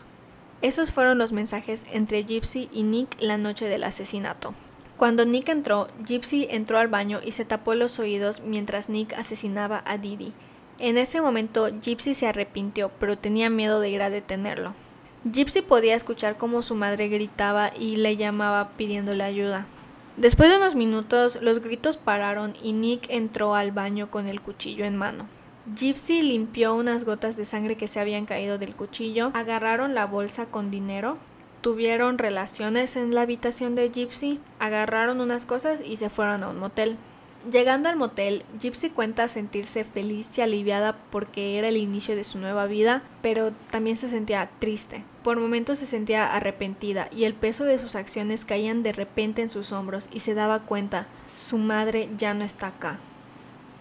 Esos fueron los mensajes entre Gypsy y Nick la noche del asesinato. Cuando Nick entró, Gypsy entró al baño y se tapó los oídos mientras Nick asesinaba a Didi. En ese momento, Gypsy se arrepintió, pero tenía miedo de ir a detenerlo. Gypsy podía escuchar cómo su madre gritaba y le llamaba pidiéndole ayuda. Después de unos minutos, los gritos pararon y Nick entró al baño con el cuchillo en mano. Gypsy limpió unas gotas de sangre que se habían caído del cuchillo, agarraron la bolsa con dinero, tuvieron relaciones en la habitación de Gypsy, agarraron unas cosas y se fueron a un motel. Llegando al motel, Gypsy cuenta sentirse feliz y aliviada porque era el inicio de su nueva vida, pero también se sentía triste. Por momentos se sentía arrepentida y el peso de sus acciones caían de repente en sus hombros y se daba cuenta, su madre ya no está acá.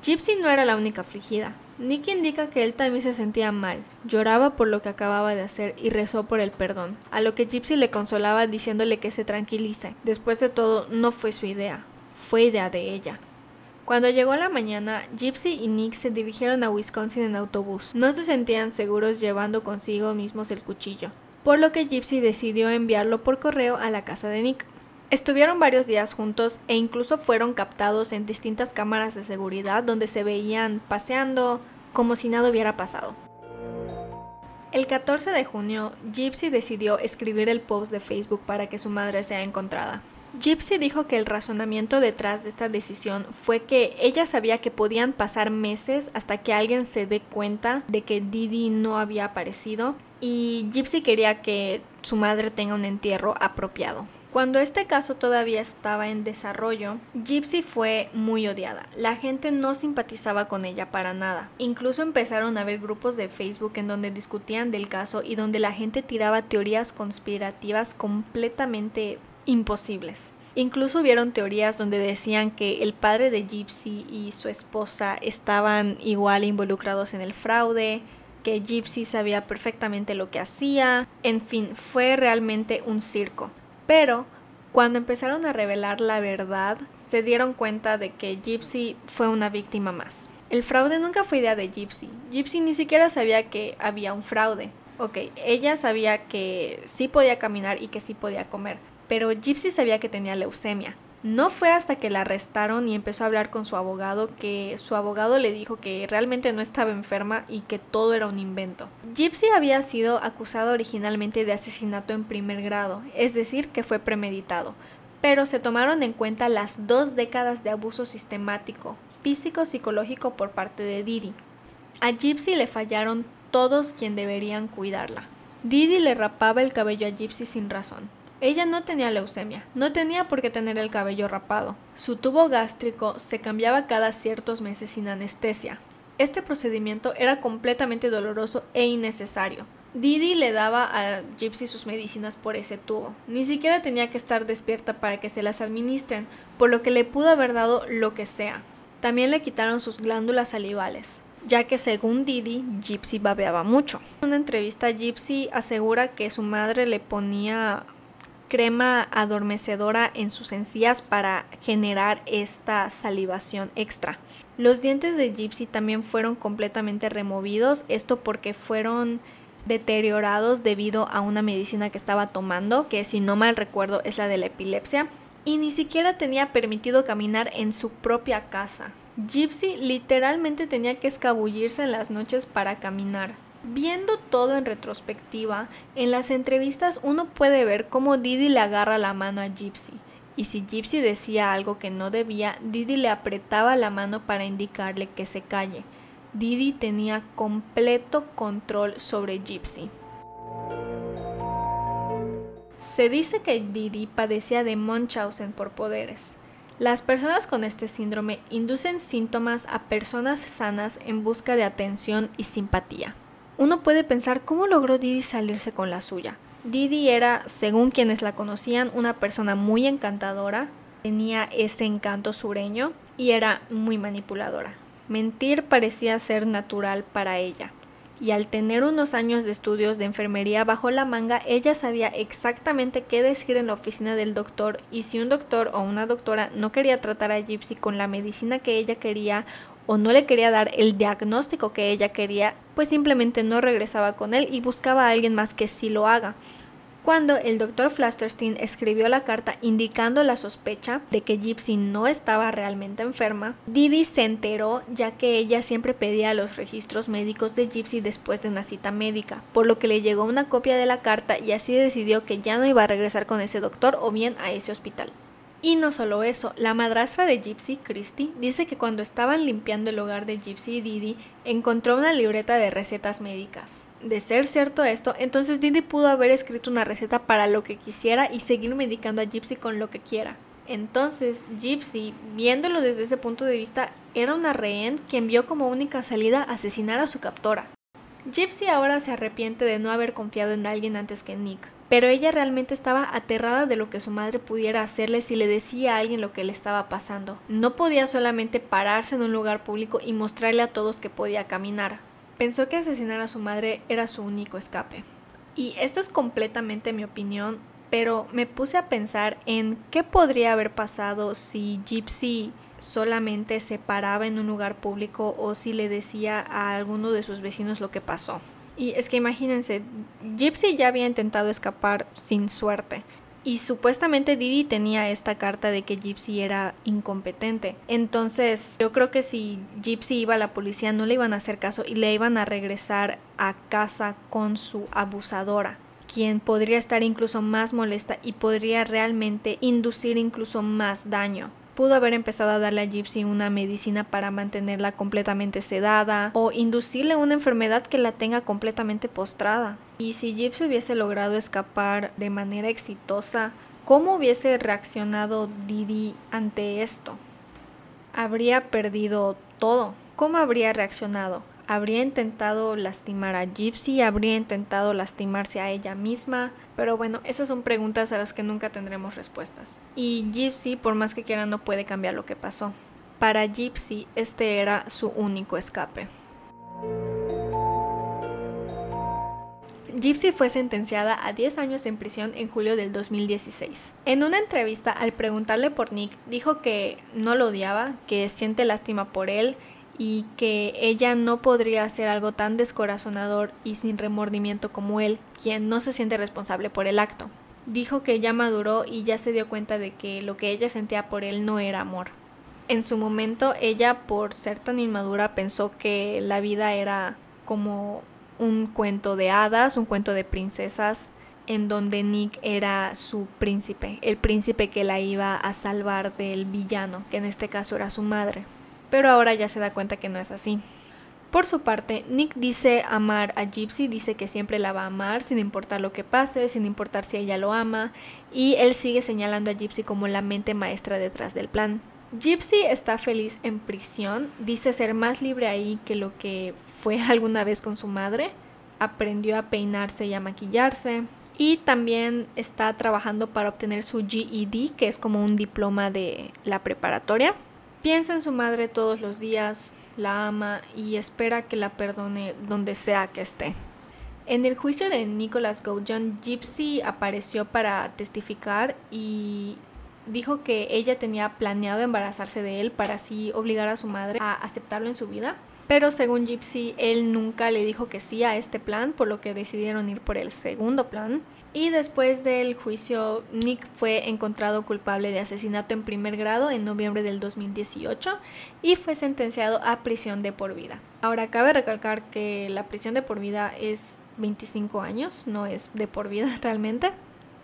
Gypsy no era la única afligida. Nicky indica que él también se sentía mal, lloraba por lo que acababa de hacer y rezó por el perdón, a lo que Gypsy le consolaba diciéndole que se tranquilice. Después de todo, no fue su idea, fue idea de ella. Cuando llegó la mañana, Gypsy y Nick se dirigieron a Wisconsin en autobús. No se sentían seguros llevando consigo mismos el cuchillo, por lo que Gypsy decidió enviarlo por correo a la casa de Nick. Estuvieron varios días juntos e incluso fueron captados en distintas cámaras de seguridad donde se veían paseando como si nada hubiera pasado. El 14 de junio, Gypsy decidió escribir el post de Facebook para que su madre sea encontrada. Gypsy dijo que el razonamiento detrás de esta decisión fue que ella sabía que podían pasar meses hasta que alguien se dé cuenta de que Didi no había aparecido y Gypsy quería que su madre tenga un entierro apropiado. Cuando este caso todavía estaba en desarrollo, Gypsy fue muy odiada. La gente no simpatizaba con ella para nada. Incluso empezaron a haber grupos de Facebook en donde discutían del caso y donde la gente tiraba teorías conspirativas completamente imposibles. Incluso hubieron teorías donde decían que el padre de Gypsy y su esposa estaban igual involucrados en el fraude, que Gypsy sabía perfectamente lo que hacía, en fin, fue realmente un circo. Pero cuando empezaron a revelar la verdad, se dieron cuenta de que Gypsy fue una víctima más. El fraude nunca fue idea de Gypsy. Gypsy ni siquiera sabía que había un fraude. Ok, ella sabía que sí podía caminar y que sí podía comer, pero Gypsy sabía que tenía leucemia. No fue hasta que la arrestaron y empezó a hablar con su abogado que su abogado le dijo que realmente no estaba enferma y que todo era un invento. Gypsy había sido acusada originalmente de asesinato en primer grado, es decir, que fue premeditado, pero se tomaron en cuenta las dos décadas de abuso sistemático, físico, psicológico por parte de Didi. A Gypsy le fallaron todos quien deberían cuidarla. Didi le rapaba el cabello a Gypsy sin razón. Ella no tenía leucemia, no tenía por qué tener el cabello rapado. Su tubo gástrico se cambiaba cada ciertos meses sin anestesia. Este procedimiento era completamente doloroso e innecesario. Didi le daba a Gypsy sus medicinas por ese tubo. Ni siquiera tenía que estar despierta para que se las administren, por lo que le pudo haber dado lo que sea. También le quitaron sus glándulas salivales, ya que según Didi, Gypsy babeaba mucho. En una entrevista, Gypsy asegura que su madre le ponía crema adormecedora en sus encías para generar esta salivación extra. Los dientes de Gypsy también fueron completamente removidos, esto porque fueron deteriorados debido a una medicina que estaba tomando, que si no mal recuerdo es la de la epilepsia, y ni siquiera tenía permitido caminar en su propia casa. Gypsy literalmente tenía que escabullirse en las noches para caminar. Viendo todo en retrospectiva, en las entrevistas uno puede ver cómo Didi le agarra la mano a Gypsy. Y si Gypsy decía algo que no debía, Didi le apretaba la mano para indicarle que se calle. Didi tenía completo control sobre Gypsy. Se dice que Didi padecía de Munchausen por poderes. Las personas con este síndrome inducen síntomas a personas sanas en busca de atención y simpatía. Uno puede pensar cómo logró Didi salirse con la suya. Didi era, según quienes la conocían, una persona muy encantadora, tenía ese encanto sureño y era muy manipuladora. Mentir parecía ser natural para ella. Y al tener unos años de estudios de enfermería bajo la manga, ella sabía exactamente qué decir en la oficina del doctor y si un doctor o una doctora no quería tratar a Gypsy con la medicina que ella quería o no le quería dar el diagnóstico que ella quería, pues simplemente no regresaba con él y buscaba a alguien más que sí lo haga. Cuando el doctor Flasterstein escribió la carta indicando la sospecha de que Gypsy no estaba realmente enferma, Didi se enteró ya que ella siempre pedía los registros médicos de Gypsy después de una cita médica, por lo que le llegó una copia de la carta y así decidió que ya no iba a regresar con ese doctor o bien a ese hospital. Y no solo eso, la madrastra de Gypsy, Christy, dice que cuando estaban limpiando el hogar de Gypsy y Didi, encontró una libreta de recetas médicas. De ser cierto esto, entonces Didi pudo haber escrito una receta para lo que quisiera y seguir medicando a Gypsy con lo que quiera. Entonces, Gypsy, viéndolo desde ese punto de vista, era una rehén quien vio como única salida asesinar a su captora. Gypsy ahora se arrepiente de no haber confiado en alguien antes que Nick, pero ella realmente estaba aterrada de lo que su madre pudiera hacerle si le decía a alguien lo que le estaba pasando. No podía solamente pararse en un lugar público y mostrarle a todos que podía caminar. Pensó que asesinar a su madre era su único escape. Y esto es completamente mi opinión, pero me puse a pensar en qué podría haber pasado si Gypsy solamente se paraba en un lugar público o si le decía a alguno de sus vecinos lo que pasó. Y es que imagínense, Gypsy ya había intentado escapar sin suerte. Y supuestamente Didi tenía esta carta de que Gypsy era incompetente. Entonces yo creo que si Gypsy iba a la policía no le iban a hacer caso y le iban a regresar a casa con su abusadora quien podría estar incluso más molesta y podría realmente inducir incluso más daño pudo haber empezado a darle a Gypsy una medicina para mantenerla completamente sedada o inducirle una enfermedad que la tenga completamente postrada. Y si Gypsy hubiese logrado escapar de manera exitosa, ¿cómo hubiese reaccionado Didi ante esto? Habría perdido todo. ¿Cómo habría reaccionado? Habría intentado lastimar a Gypsy, habría intentado lastimarse a ella misma, pero bueno, esas son preguntas a las que nunca tendremos respuestas. Y Gypsy, por más que quiera, no puede cambiar lo que pasó. Para Gypsy, este era su único escape. Gypsy fue sentenciada a 10 años en prisión en julio del 2016. En una entrevista, al preguntarle por Nick, dijo que no lo odiaba, que siente lástima por él y que ella no podría hacer algo tan descorazonador y sin remordimiento como él, quien no se siente responsable por el acto. Dijo que ya maduró y ya se dio cuenta de que lo que ella sentía por él no era amor. En su momento ella, por ser tan inmadura, pensó que la vida era como un cuento de hadas, un cuento de princesas, en donde Nick era su príncipe, el príncipe que la iba a salvar del villano, que en este caso era su madre pero ahora ya se da cuenta que no es así. Por su parte, Nick dice amar a Gypsy, dice que siempre la va a amar sin importar lo que pase, sin importar si ella lo ama, y él sigue señalando a Gypsy como la mente maestra detrás del plan. Gypsy está feliz en prisión, dice ser más libre ahí que lo que fue [LAUGHS] alguna vez con su madre, aprendió a peinarse y a maquillarse y también está trabajando para obtener su GED, que es como un diploma de la preparatoria. Piensa en su madre todos los días, la ama y espera que la perdone donde sea que esté. En el juicio de Nicholas Goujon, Gypsy apareció para testificar y dijo que ella tenía planeado embarazarse de él para así obligar a su madre a aceptarlo en su vida. Pero según Gypsy, él nunca le dijo que sí a este plan, por lo que decidieron ir por el segundo plan. Y después del juicio, Nick fue encontrado culpable de asesinato en primer grado en noviembre del 2018 y fue sentenciado a prisión de por vida. Ahora, cabe recalcar que la prisión de por vida es 25 años, no es de por vida [LAUGHS] realmente.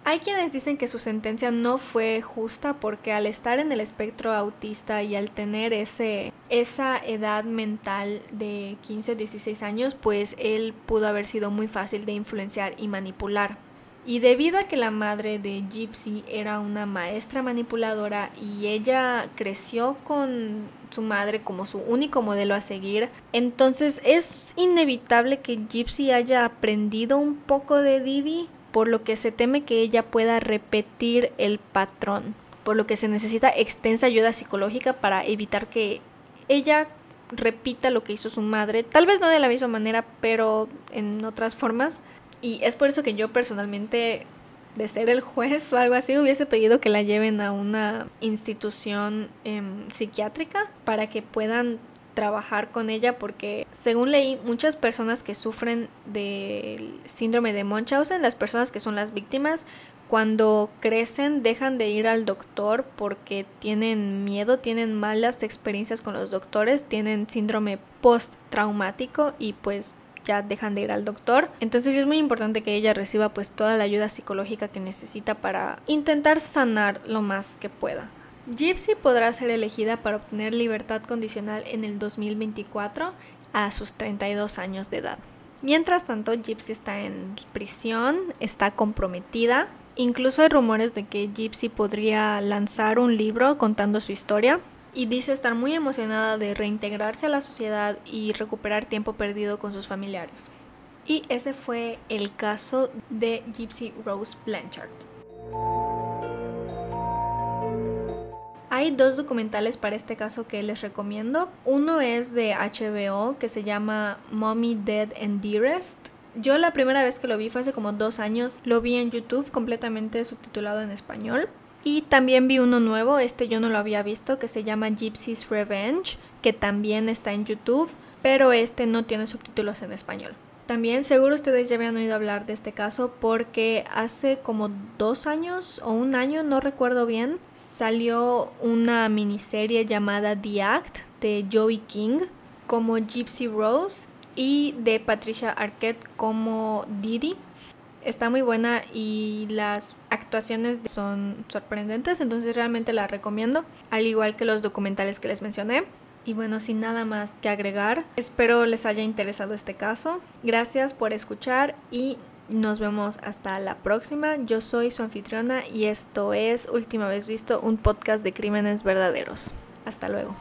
Hay quienes dicen que su sentencia no fue justa porque al estar en el espectro autista y al tener ese, esa edad mental de 15 o 16 años, pues él pudo haber sido muy fácil de influenciar y manipular. Y debido a que la madre de Gypsy era una maestra manipuladora y ella creció con su madre como su único modelo a seguir, entonces es inevitable que Gypsy haya aprendido un poco de Didi por lo que se teme que ella pueda repetir el patrón, por lo que se necesita extensa ayuda psicológica para evitar que ella repita lo que hizo su madre, tal vez no de la misma manera, pero en otras formas. Y es por eso que yo personalmente, de ser el juez o algo así, hubiese pedido que la lleven a una institución em, psiquiátrica para que puedan trabajar con ella porque según leí muchas personas que sufren del síndrome de Munchausen, las personas que son las víctimas, cuando crecen dejan de ir al doctor porque tienen miedo, tienen malas experiencias con los doctores, tienen síndrome post-traumático y pues ya dejan de ir al doctor. Entonces es muy importante que ella reciba pues toda la ayuda psicológica que necesita para intentar sanar lo más que pueda. Gypsy podrá ser elegida para obtener libertad condicional en el 2024 a sus 32 años de edad. Mientras tanto, Gypsy está en prisión, está comprometida. Incluso hay rumores de que Gypsy podría lanzar un libro contando su historia y dice estar muy emocionada de reintegrarse a la sociedad y recuperar tiempo perdido con sus familiares. Y ese fue el caso de Gypsy Rose Blanchard. Hay dos documentales para este caso que les recomiendo. Uno es de HBO que se llama Mommy Dead and Dearest. Yo la primera vez que lo vi fue hace como dos años. Lo vi en YouTube completamente subtitulado en español. Y también vi uno nuevo, este yo no lo había visto, que se llama Gypsy's Revenge, que también está en YouTube, pero este no tiene subtítulos en español. También seguro ustedes ya habían oído hablar de este caso porque hace como dos años o un año, no recuerdo bien, salió una miniserie llamada The Act de Joey King como Gypsy Rose y de Patricia Arquette como Didi. Está muy buena y las actuaciones son sorprendentes, entonces realmente la recomiendo, al igual que los documentales que les mencioné. Y bueno, sin nada más que agregar, espero les haya interesado este caso. Gracias por escuchar y nos vemos hasta la próxima. Yo soy su anfitriona y esto es Última vez visto, un podcast de crímenes verdaderos. Hasta luego.